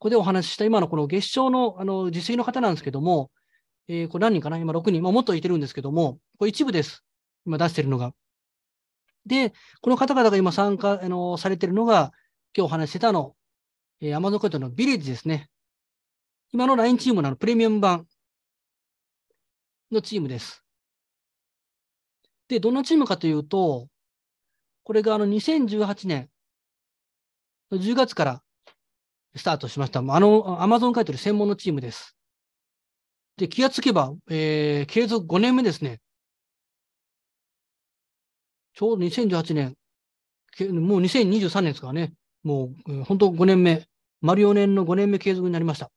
ここでお話しした今のこの月賞のあの実績の方なんですけども、えー、これ何人かな今6人、まあ、もっといてるんですけども、これ一部です。今出してるのが。で、この方々が今参加あのされてるのが、今日お話してたの、えー、Amazon クラウドのビレッジですね。今の LINE チームのプレミアム版のチームです。で、どんなチームかというと、これがあの2018年の10月からスタートしました。あの、アマゾン買取専門のチームです。で、気がつけば、えー、継続5年目ですね。ちょうど2018年、もう2023年ですからね。もう、本当5年目。丸4年の5年目継続になりました。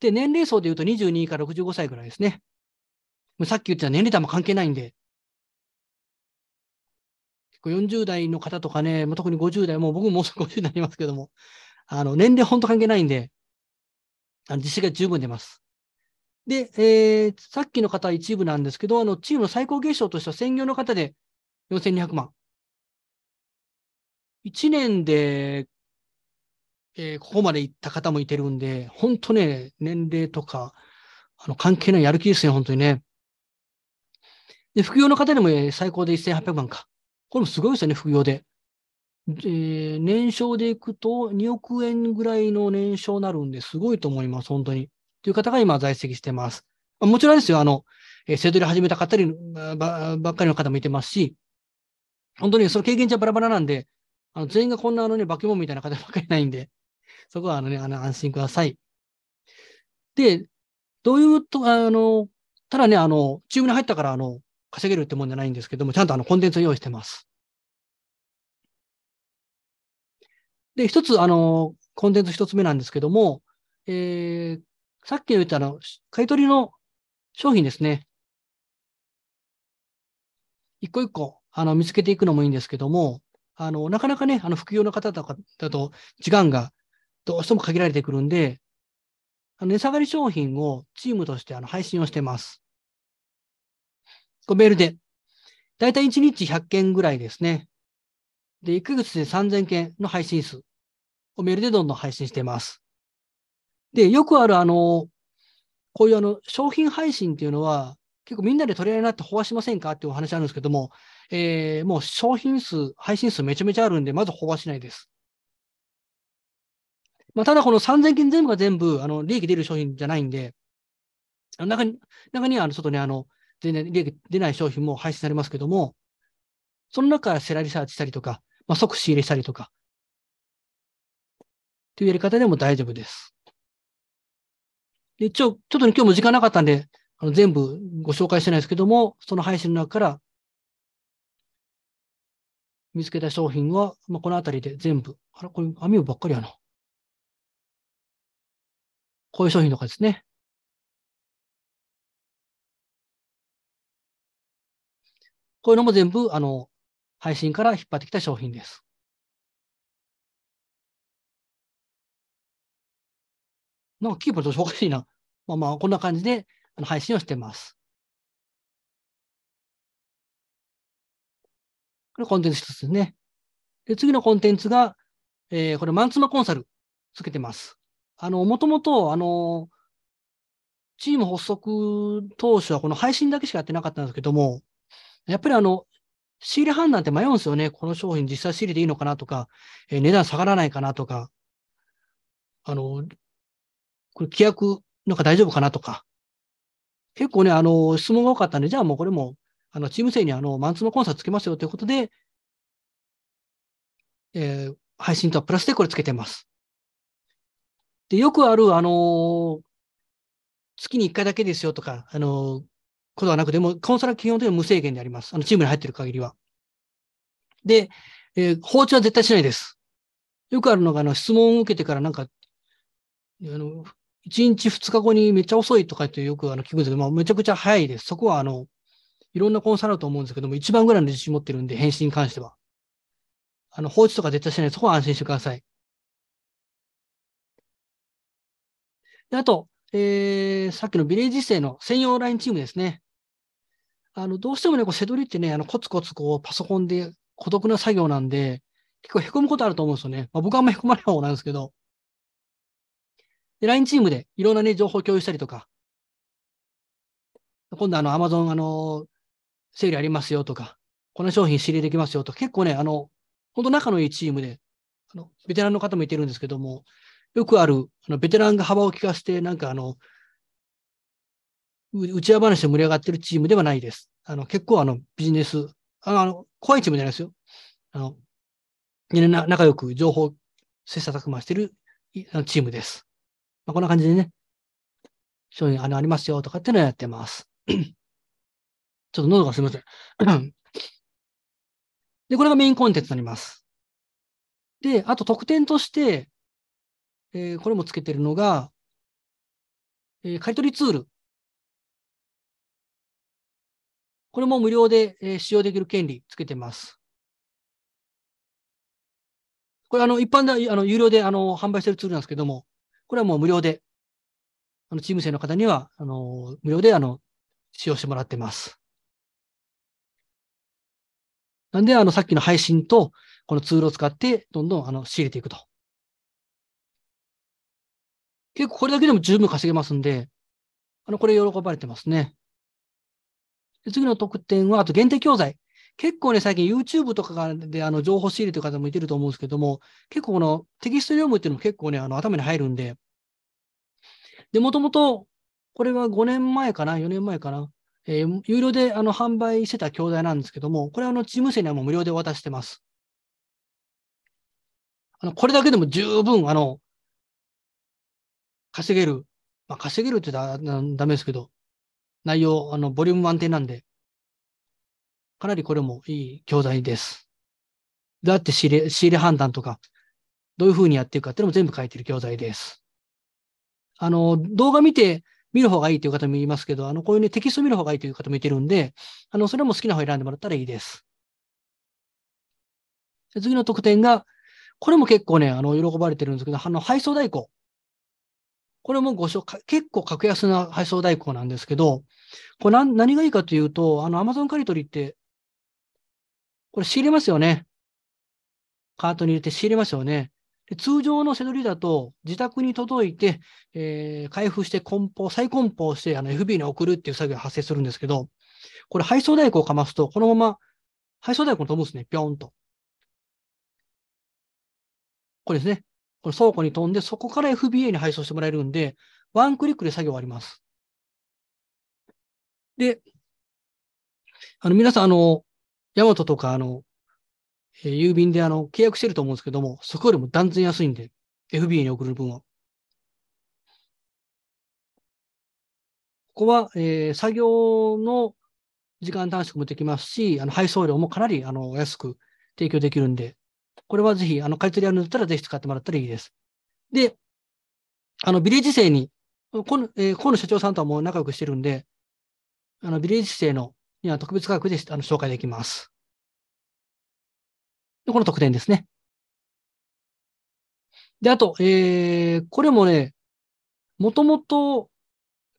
で、年齢層で言うと22から65歳ぐらいですね。さっき言った年齢とも関係ないんで。結構40代の方とかね、特に50代、もう僕ももうすぐ50になりますけども、あの、年齢本当関係ないんで、あの実績が十分出ます。で、えー、さっきの方は一部なんですけど、あの、チームの最高月賞としては専業の方で4200万。1年で、えー、ここまで行った方もいてるんで、本当ね、年齢とか、あの、関係ないやる気ですね、本当にね。で、副業の方でも、えー、最高で1800万か。これもすごいですよね、副業で。えー、年商でいくと2億円ぐらいの年商になるんですごいと思います、本当に。という方が今在籍してます。もちろんですよ、あの、えー、セドリ始めた方にばばっかりの方もいてますし、本当にその経験値はバラバラなんで、あの全員がこんなあのね、化け物みたいな方ばっかりないんで、そこはあのね、あの安心ください。で、どういうと、あの、ただね、あの、チームに入ったから、あの、稼げるってもんじゃないんですけども、ちゃんとあの、コンテンツを用意してます。で、一つ、あの、コンテンツ一つ目なんですけども、えー、さっき言ったあの、買い取りの商品ですね。一個一個、あの、見つけていくのもいいんですけども、あの、なかなかね、あの、副業の方とかだと、時間がどうしても限られてくるんで、あの値下がり商品をチームとしてあの配信をしてます。こメールで。だいたい1日100件ぐらいですね。で、1ヶ月で3000件の配信数をメールでどんどん配信しています。で、よくあるあの、こういうあの、商品配信っていうのは、結構みんなで取り合いになって飽和しませんかっていうお話あるんですけども、えー、もう商品数、配信数めちゃめちゃあるんで、まず飽和しないです。まあ、ただこの3000件全部が全部、あの、利益出る商品じゃないんで、中に、中には、あの、外にあの、全然利益出ない商品も配信されますけども、その中からセラリサーチしたりとか、まあ、即仕入れしたりとか、というやり方でも大丈夫です。で、一応、ちょっと、今日も時間なかったんで、あの全部ご紹介してないですけども、その配信の中から見つけた商品は、まあ、このあたりで全部、あら、これ網をばっかりやな。こういう商品とかですね。こういうのも全部、あの、配信から引っ張ってきた商品です。なんかキーボードおかしいな。まあまあ、こんな感じで配信をしてます。これコンテンツ一つですね。で、次のコンテンツが、えー、これマンツーマコンサルつけてます。あの、もともと、あの、チーム発足当初はこの配信だけしかやってなかったんですけども、やっぱりあの、仕入れ判断って迷うんですよね。この商品実際仕入れでいいのかなとか、えー、値段下がらないかなとか、あの、これ規約なんか大丈夫かなとか。結構ね、あの、質問が多かったんで、じゃあもうこれも、あの、チーム生にあの、マンツーマコンサートつけますよということで、えー、配信とはプラスでこれつけてます。で、よくある、あの月に1回だけですよとか、あのことはなくても、コンサルは基本的には無制限であります。あの、チームに入ってる限りは。で、えー、放置は絶対しないです。よくあるのが、あの、質問を受けてからなんか、あの、1日2日後にめっちゃ遅いとかってよくあの聞くんですけど、まあ、めちゃくちゃ早いです。そこは、あの、いろんなコンサルだと思うんですけども、一番ぐらいの自信持ってるんで、返信に関しては。あの、放置とか絶対しない。そこは安心してください。であと、えー、さっきのビレッジ生の専用ラインチームですね。あの、どうしてもね、こう、セドリってね、あの、コツコツこう、パソコンで孤独な作業なんで、結構凹むことあると思うんですよね。まあ、僕はあんま凹まない方なんですけど。で、LINE チームでいろんなね、情報共有したりとか、今度あの、Amazon あの、セールありますよとか、この商品仕入れできますよとか、結構ね、あの、本当仲のいいチームで、あの、ベテランの方もいてるんですけども、よくある、あの、ベテランが幅を利かせて、なんかあの、内輪話で盛り上がってるチームではないです。あの、結構あの、ビジネス、あの、怖いチームじゃないですよ。あの、みんな仲良く情報、切磋琢磨してるチームです。まあ、こんな感じでね、商品あのありますよとかっていうのをやってます。ちょっと喉がすみません。で、これがメインコンテンツになります。で、あと特典として、えー、これもつけてるのが、えー、買取ツール。これも無料で、え、使用できる権利つけてます。これ、あの、一般で、あの、有料で、あの、販売してるツールなんですけども、これはもう無料で、あの、チーム生の方には、あの、無料で、あの、使用してもらってます。なんで、あの、さっきの配信と、このツールを使って、どんどん、あの、仕入れていくと。結構これだけでも十分稼げますんで、あの、これ喜ばれてますね。で次の特典は、あと限定教材。結構ね、最近 YouTube とかであの情報仕入れという方もいてると思うんですけども、結構このテキスト読むっていうのも結構ね、あの頭に入るんで、で、もともと、これは5年前かな、4年前かな、えー、有料であの販売してた教材なんですけども、これはあのチーム生にはもう無料で渡してます。あのこれだけでも十分、あの、稼げる。まあ、稼げるって言ったらダメですけど、内容、あの、ボリューム満点なんで、かなりこれもいい教材です。だって仕入れ、仕入れ判断とか、どういうふうにやっていくかっていうのも全部書いてる教材です。あの、動画見て見る方がいいという方もいますけど、あの、こういうね、テキスト見る方がいいという方もいてるんで、あの、それも好きな方選んでもらったらいいです。次の特典が、これも結構ね、あの、喜ばれてるんですけど、あの、配送代行。これもご紹介、結構格安な配送代行なんですけど、これ何何がいいかというと、あの、アマゾン借り取りって、これ仕入れますよね。カートに入れて仕入れますよね。で通常の背取りだと、自宅に届いて、えー、開封して梱包、再梱包して、あの、FB に送るっていう作業が発生するんですけど、これ配送代行をかますと、このまま配送代行飛ぶんですね、ぴょんと。これですね。これ倉庫に飛んで、そこから FBA に配送してもらえるんで、ワンクリックで作業終わります。で、あの、皆さん、あの、ヤマトとか、あの、えー、郵便であの、契約してると思うんですけども、そこよりも断然安いんで、FBA に送る分は。ここは、えー、作業の時間短縮もできますし、あの配送料もかなりあの安く提供できるんで、これはぜひ、あの、買い取りあるんだったらぜひ使ってもらったらいいです。で、あの、ビレッジ生に、この、えー、河野社長さんとはもう仲良くしてるんで、あの、ビレッジ生のには特別価格であの紹介できます。で、この特典ですね。で、あと、えー、これもね、もともと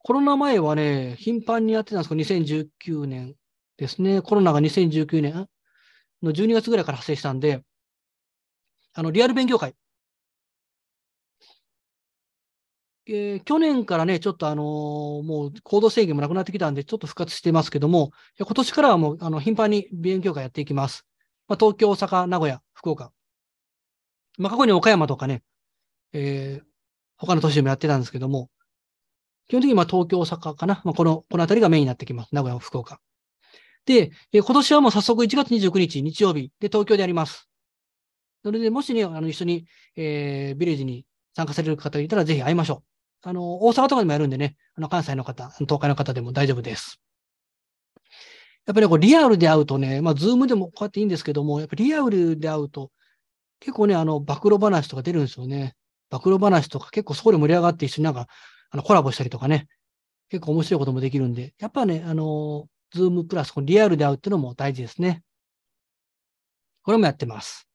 コロナ前はね、頻繁にやってたんですけど、2019年ですね。コロナが2019年の12月ぐらいから発生したんで、あの、リアル勉強会。えー、去年からね、ちょっとあのー、もう行動制限もなくなってきたんで、ちょっと復活してますけども、今年からはもう、あの、頻繁に勉強会やっていきます。まあ、東京、大阪、名古屋、福岡。まあ、過去に岡山とかね、えー、他の都市でもやってたんですけども、基本的にまあ東京、大阪かな。まあ、この、この辺りがメインになってきます。名古屋、福岡。で、えー、今年はもう早速1月29日、日曜日で東京でやります。それで、もしね、あの、一緒に、えー、ビレッジに参加される方がいたら、ぜひ会いましょう。あの、大阪とかでもやるんでね、あの、関西の方、東海の方でも大丈夫です。やっぱりこうリアルで会うとね、まあ、ズームでもこうやっていいんですけども、やっぱりリアルで会うと、結構ね、あの、暴露話とか出るんですよね。暴露話とか結構そこで盛り上がって一緒になんか、あの、コラボしたりとかね、結構面白いこともできるんで、やっぱね、あの、ズームプラス、このリアルで会うっていうのも大事ですね。これもやってます。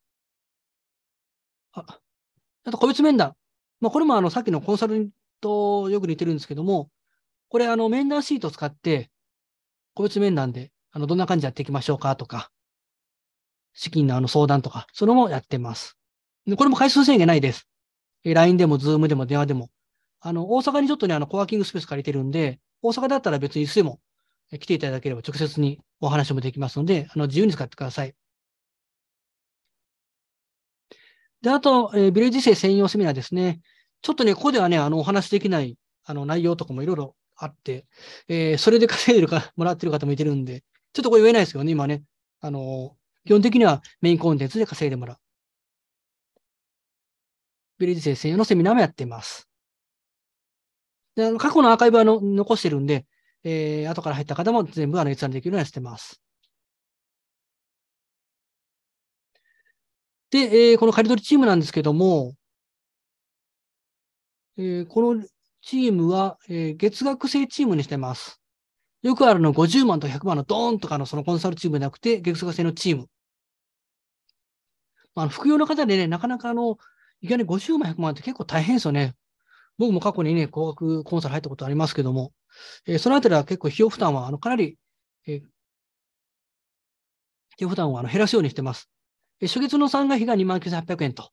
あ、あと個別面談。まあ、これもあの、さっきのコンサルとよく似てるんですけども、これあの、面談シートを使って、個別面談で、あの、どんな感じでやっていきましょうかとか、資金のあの相談とか、それもやってます。でこれも回数制限ないです。LINE でも、Zoom でも、電話でも、あの、大阪にちょっとね、あの、コワーキングスペース借りてるんで、大阪だったら別にいつでも来ていただければ直接にお話もできますので、あの、自由に使ってください。で、あと、えー、ビレッジ生専用セミナーですね。ちょっとね、ここではね、あの、お話できない、あの、内容とかもいろいろあって、えー、それで稼いでるか、もらってる方もいてるんで、ちょっとこれ言えないですけどね、今ね。あの、基本的にはメインコンテンツで稼いでもらう。ビレッジ生専用のセミナーもやっています。であの過去のアーカイブはの残してるんで、えー、後から入った方も全部あの閲覧できるようにしてます。で、えー、この仮取りチームなんですけども、えー、このチームは、えー、月額制チームにしてます。よくあるの50万と100万のドーンとかのそのコンサルチームじゃなくて、月額制のチーム。まあの副業の方でね、なかなかあの、いきなり50万、100万って結構大変ですよね。僕も過去にね、高額コンサル入ったことありますけども、えー、そのあたりは結構費用負担は、あの、かなり、えー、費用負担をあの減らすようにしてます。初月の参加費が29,800円と。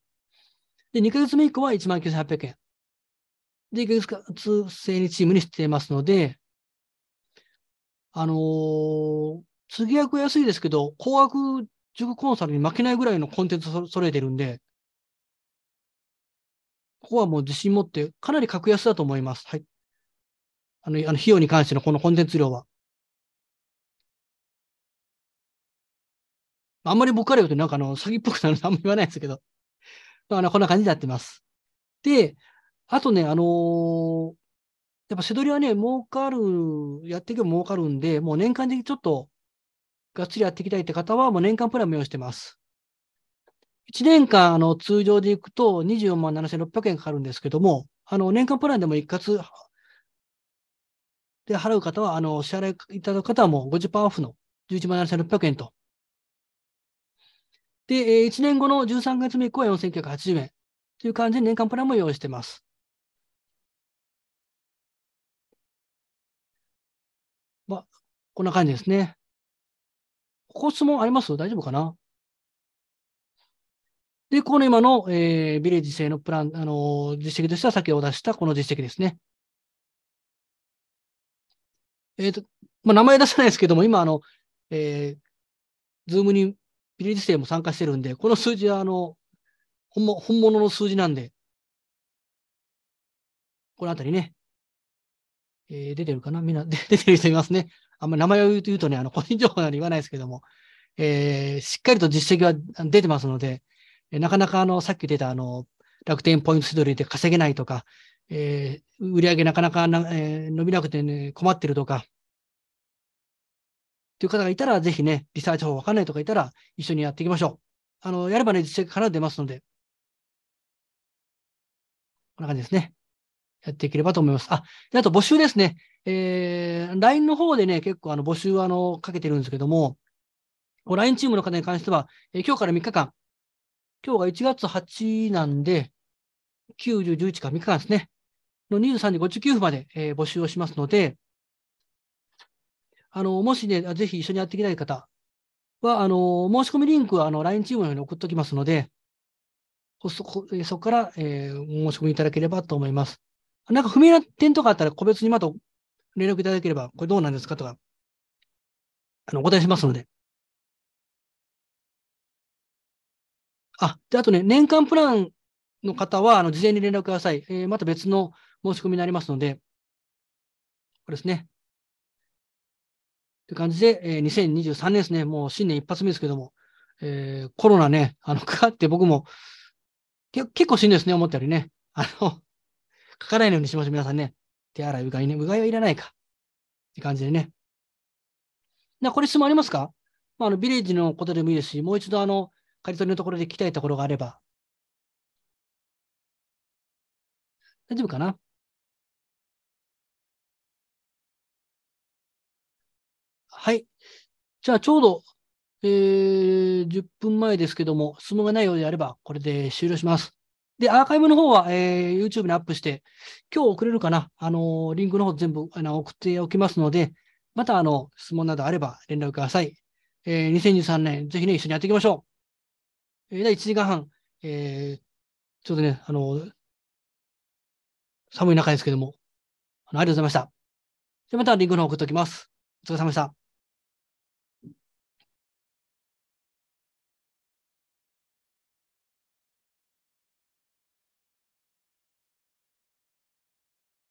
で、2ヶ月目以降は19,800円。で、1ヶ月制にチームにしていますので、あのー、次役安いですけど、高額塾コンサルに負けないぐらいのコンテンツを揃えてるんで、ここはもう自信持って、かなり格安だと思います。はい。あの、あの費用に関してのこのコンテンツ量は。あんまり僕から言うとなんかあの、詐欺っぽくなるのあんまり言わないですけど。まあ、こんな感じになってます。で、あとね、あのー、やっぱ背取りはね、儲かる、やっていけば儲かるんで、もう年間でちょっとがっつりやっていきたいって方は、もう年間プランも用意してます。1年間、あの、通常でいくと24万7600円かかるんですけども、あの、年間プランでも一括で払う方は、あの、支払いいただく方はもう50%オフの11万7600円と。で、1年後の13月目以降は4980円という感じで年間プランも用意しています。まあ、こんな感じですね。ここ質問あります？大丈夫かな？で、この今の、えー、ビレッジ製のプラン、あのー、実績としては先ほど出したこの実績ですね。えっ、ー、と、まあ、名前出さないですけども、今、あの、えー、ズームにビレッジ生も参加してるんで、この数字は、あの、本本物の数字なんで、このあたりね、えー、出てるかな？みんな、出てる人いますね。あんまり名前を言うとね、あの、個人情報なので言わないですけども、えー、しっかりと実績は出てますので、なかなかあの、さっき出たあの、楽天ポイントセドリで稼げないとか、えー、売上なかなかな、えー、伸びなくて、ね、困ってるとか、という方がいたら、ぜひね、リサーチ法わかんないとかいたら、一緒にやっていきましょう。あの、やればね、実績から出ますので、こんな感じですね。やっていければと思います。あ、であと募集ですね。えー、LINE の方でね、結構あの募集あのかけてるんですけども、LINE チームの方に関しては、えー、今日から3日間、今日が1月8なんで、90、11か3日間ですね。の23時59分まで、えー、募集をしますので、あの、もしね、ぜひ一緒にやっていきたい方は、あの、申し込みリンクはあの LINE チームのように送っておきますので、そそこから、えー、申し込みいただければと思います。なんか不明な点とかあったら個別にまた連絡いただければ、これどうなんですかとか、あの、お答えしますので。あ、で、あとね、年間プランの方は、あの、事前に連絡ください。えー、また別の申し込みになりますので、これですね。という感じで、えー、2023年ですね、もう新年一発目ですけども、えー、コロナね、あの、かかって僕も、け結構しんどいですね、思ったよりね。あの、かからないようにしましょう、皆さんね。手洗い、うがいね。うがいはいらないか。って感じでね。な、これ質問ありますか？まあ、あの、ビレッジのことでもいいですし、もう一度あの、刈り取りのところで聞きたいところがあれば。大丈夫かな？はい。じゃあ、ちょうど、えー、10分前ですけども、質問がないようであれば、これで終了します。で、アーカイブの方は、えー、YouTube にアップして、今日送れるかな？あの、リンクの方全部あの送っておきますので、また、あの、質問などあれば連絡ください。えー、2023年、ぜひね、一緒にやっていきましょう。えー、1時間半、えー、ちょうどね、あの、寒い中ですけども。あのありがとうございました。じゃまたリンクの方送っておきます。お疲れ様でした。